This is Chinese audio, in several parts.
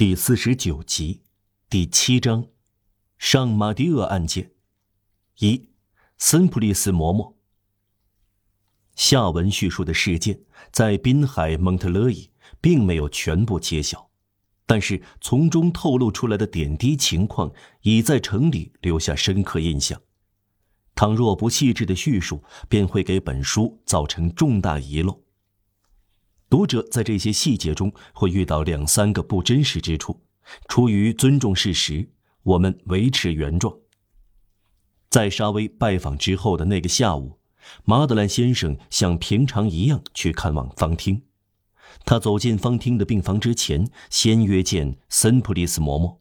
第四十九集，第七章，上马迪厄案件。一，森普利斯嬷嬷。下文叙述的事件在滨海蒙特勒伊并没有全部揭晓，但是从中透露出来的点滴情况已在城里留下深刻印象。倘若不细致的叙述，便会给本书造成重大遗漏。读者在这些细节中会遇到两三个不真实之处，出于尊重事实，我们维持原状。在沙威拜访之后的那个下午，马德兰先生像平常一样去看望方汀。他走进方汀的病房之前，先约见森普利斯嬷嬷。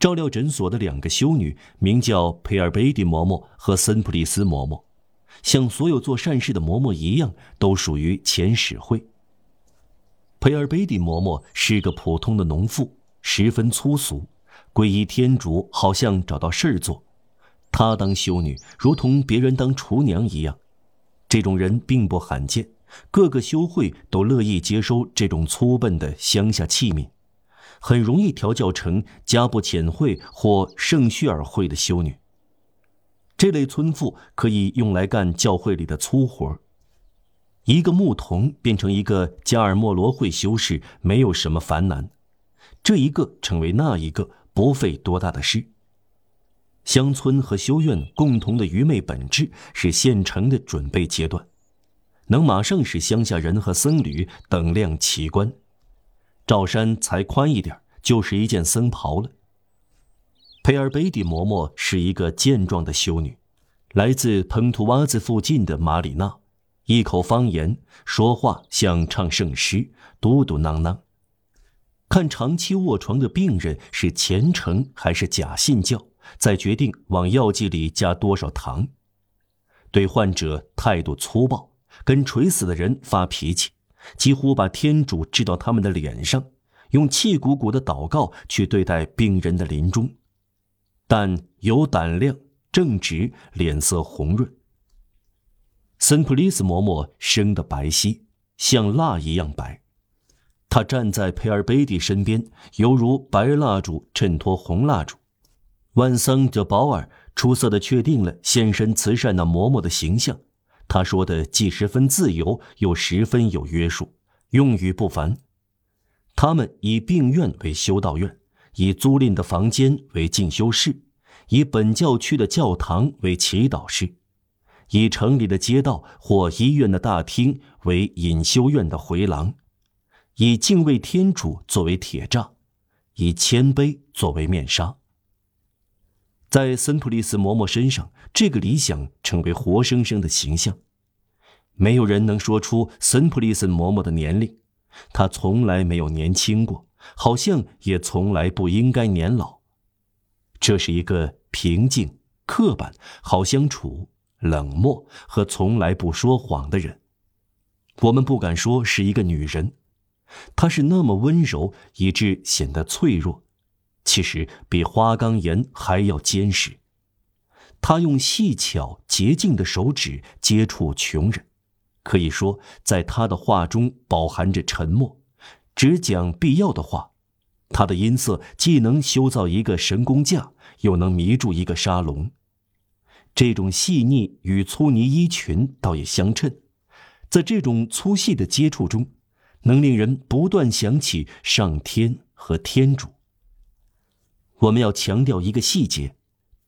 照料诊所的两个修女名叫佩尔贝蒂嬷嬷和森普利斯嬷嬷。像所有做善事的嬷嬷一样，都属于前使会。培尔贝蒂嬷嬷是个普通的农妇，十分粗俗，皈依天主好像找到事儿做。她当修女，如同别人当厨娘一样。这种人并不罕见，各个修会都乐意接收这种粗笨的乡下器皿，很容易调教成加布浅会或圣叙尔会的修女。这类村妇可以用来干教会里的粗活一个牧童变成一个加尔默罗会修士，没有什么烦难。这一个成为那一个，不费多大的事。乡村和修院共同的愚昧本质是现成的准备阶段，能马上使乡下人和僧侣等量齐观。罩衫裁宽一点，就是一件僧袍了。佩尔贝蒂嬷嬷是一个健壮的修女，来自蓬图瓦兹附近的马里纳，一口方言，说话像唱圣诗，嘟嘟囔囔。看长期卧床的病人是虔诚还是假信教，再决定往药剂里加多少糖。对患者态度粗暴，跟垂死的人发脾气，几乎把天主掷到他们的脸上，用气鼓鼓的祷告去对待病人的临终。但有胆量、正直，脸色红润。森普利斯嬷嬷生得白皙，像蜡一样白。她站在佩尔贝蒂身边，犹如白蜡烛衬托红蜡烛。万桑德保尔出色的确定了献身慈善的嬷嬷的形象。他说的既十分自由，又十分有约束，用语不凡。他们以病院为修道院。以租赁的房间为进修室，以本教区的教堂为祈祷室，以城里的街道或医院的大厅为隐修院的回廊，以敬畏天主作为铁栅，以谦卑作为面纱。在森普利斯嬷嬷身上，这个理想成为活生生的形象。没有人能说出森普利斯嬷嬷的年龄，她从来没有年轻过。好像也从来不应该年老。这是一个平静、刻板、好相处、冷漠和从来不说谎的人。我们不敢说是一个女人，她是那么温柔，以致显得脆弱。其实比花岗岩还要坚实。她用细巧、洁净的手指接触穷人，可以说，在她的话中饱含着沉默。只讲必要的话，他的音色既能修造一个神功架，又能迷住一个沙龙。这种细腻与粗呢衣裙倒也相称，在这种粗细的接触中，能令人不断想起上天和天主。我们要强调一个细节。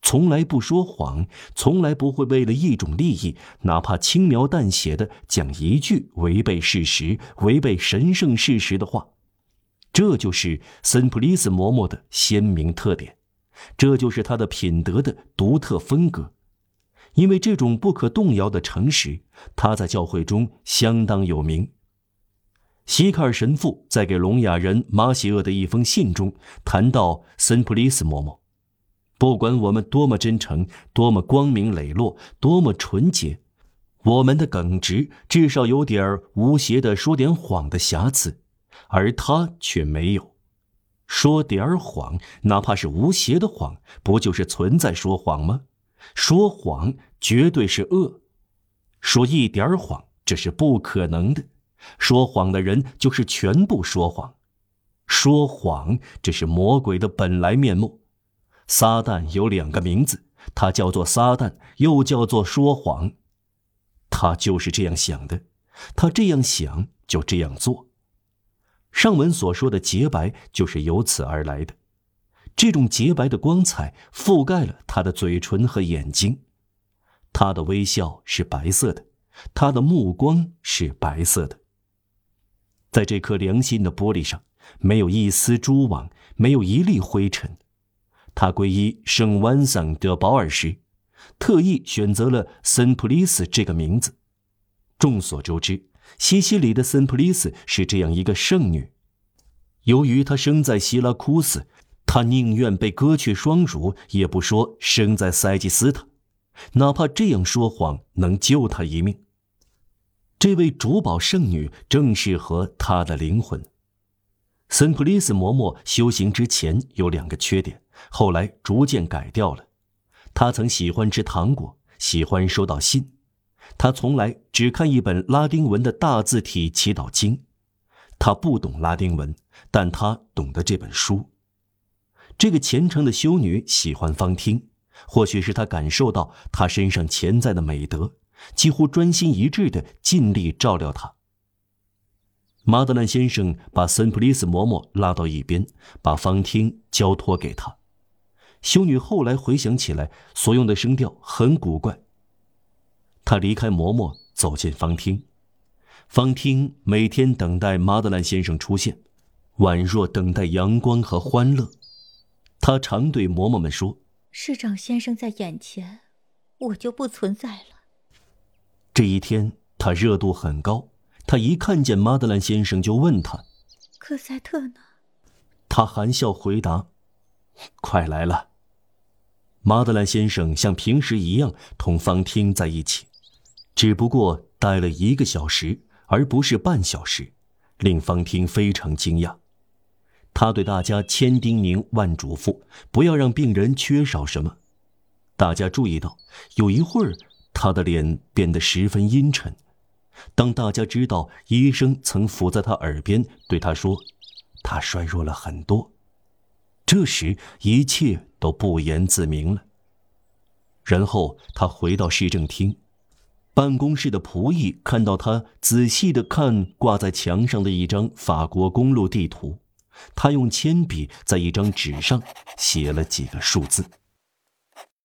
从来不说谎，从来不会为了一种利益，哪怕轻描淡写的讲一句违背事实、违背神圣事实的话。这就是森普利斯嬷嬷的鲜明特点，这就是他的品德的独特风格。因为这种不可动摇的诚实，他在教会中相当有名。西卡尔神父在给聋哑人马西厄的一封信中谈到森普利斯嬷嬷。不管我们多么真诚，多么光明磊落，多么纯洁，我们的耿直至少有点儿无邪的说点谎的瑕疵，而他却没有。说点儿谎，哪怕是无邪的谎，不就是存在说谎吗？说谎绝对是恶，说一点谎这是不可能的。说谎的人就是全部说谎。说谎，这是魔鬼的本来面目。撒旦有两个名字，他叫做撒旦，又叫做说谎。他就是这样想的，他这样想就这样做。上文所说的洁白就是由此而来的。这种洁白的光彩覆盖了他的嘴唇和眼睛，他的微笑是白色的，他的目光是白色的。在这颗良心的玻璃上，没有一丝蛛网，没有一粒灰尘。他皈依圣万桑德保尔时，特意选择了森普利斯这个名字。众所周知，西西里的森普利斯是这样一个圣女。由于她生在希拉库斯。她宁愿被割去双乳，也不说生在塞吉斯塔，哪怕这样说谎能救他一命。这位主保圣女正适合她的灵魂。森普利斯嬷嬷修行之前有两个缺点，后来逐渐改掉了。他曾喜欢吃糖果，喜欢收到信。他从来只看一本拉丁文的大字体祈祷经。他不懂拉丁文，但他懂得这本书。这个虔诚的修女喜欢方听，或许是她感受到他身上潜在的美德，几乎专心一致地尽力照料他。马德兰先生把森普利斯嬷嬷拉到一边，把方听交托给他。修女后来回想起来，所用的声调很古怪。她离开嬷嬷，走进方厅。方厅每天等待马德兰先生出现，宛若等待阳光和欢乐。他常对嬷嬷们说：“市长先生在眼前，我就不存在了。”这一天，他热度很高。他一看见马德兰先生，就问他：“克赛特呢？”他含笑回答：“快来了。”马德兰先生像平时一样同方汀在一起，只不过待了一个小时，而不是半小时，令方汀非常惊讶。他对大家千叮咛万嘱咐，不要让病人缺少什么。大家注意到，有一会儿他的脸变得十分阴沉。当大家知道医生曾伏在他耳边对他说：“他衰弱了很多。”这时一切都不言自明了。然后他回到市政厅，办公室的仆役看到他仔细的看挂在墙上的一张法国公路地图。他用铅笔在一张纸上写了几个数字。